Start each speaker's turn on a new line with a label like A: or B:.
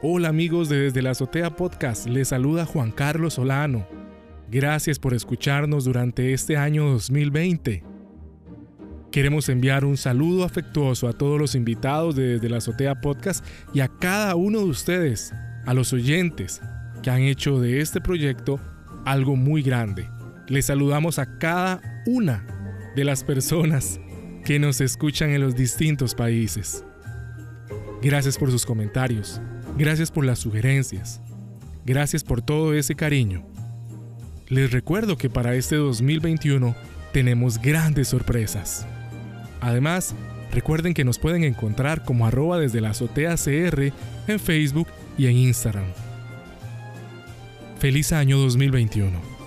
A: Hola amigos de Desde la Azotea Podcast, les saluda Juan Carlos Solano. Gracias por escucharnos durante este año 2020. Queremos enviar un saludo afectuoso a todos los invitados de Desde la Azotea Podcast y a cada uno de ustedes, a los oyentes que han hecho de este proyecto algo muy grande. Les saludamos a cada una de las personas que nos escuchan en los distintos países. Gracias por sus comentarios, gracias por las sugerencias, gracias por todo ese cariño. Les recuerdo que para este 2021 tenemos grandes sorpresas. Además, recuerden que nos pueden encontrar como arroba desde la azotea CR en Facebook y en Instagram. Feliz año 2021.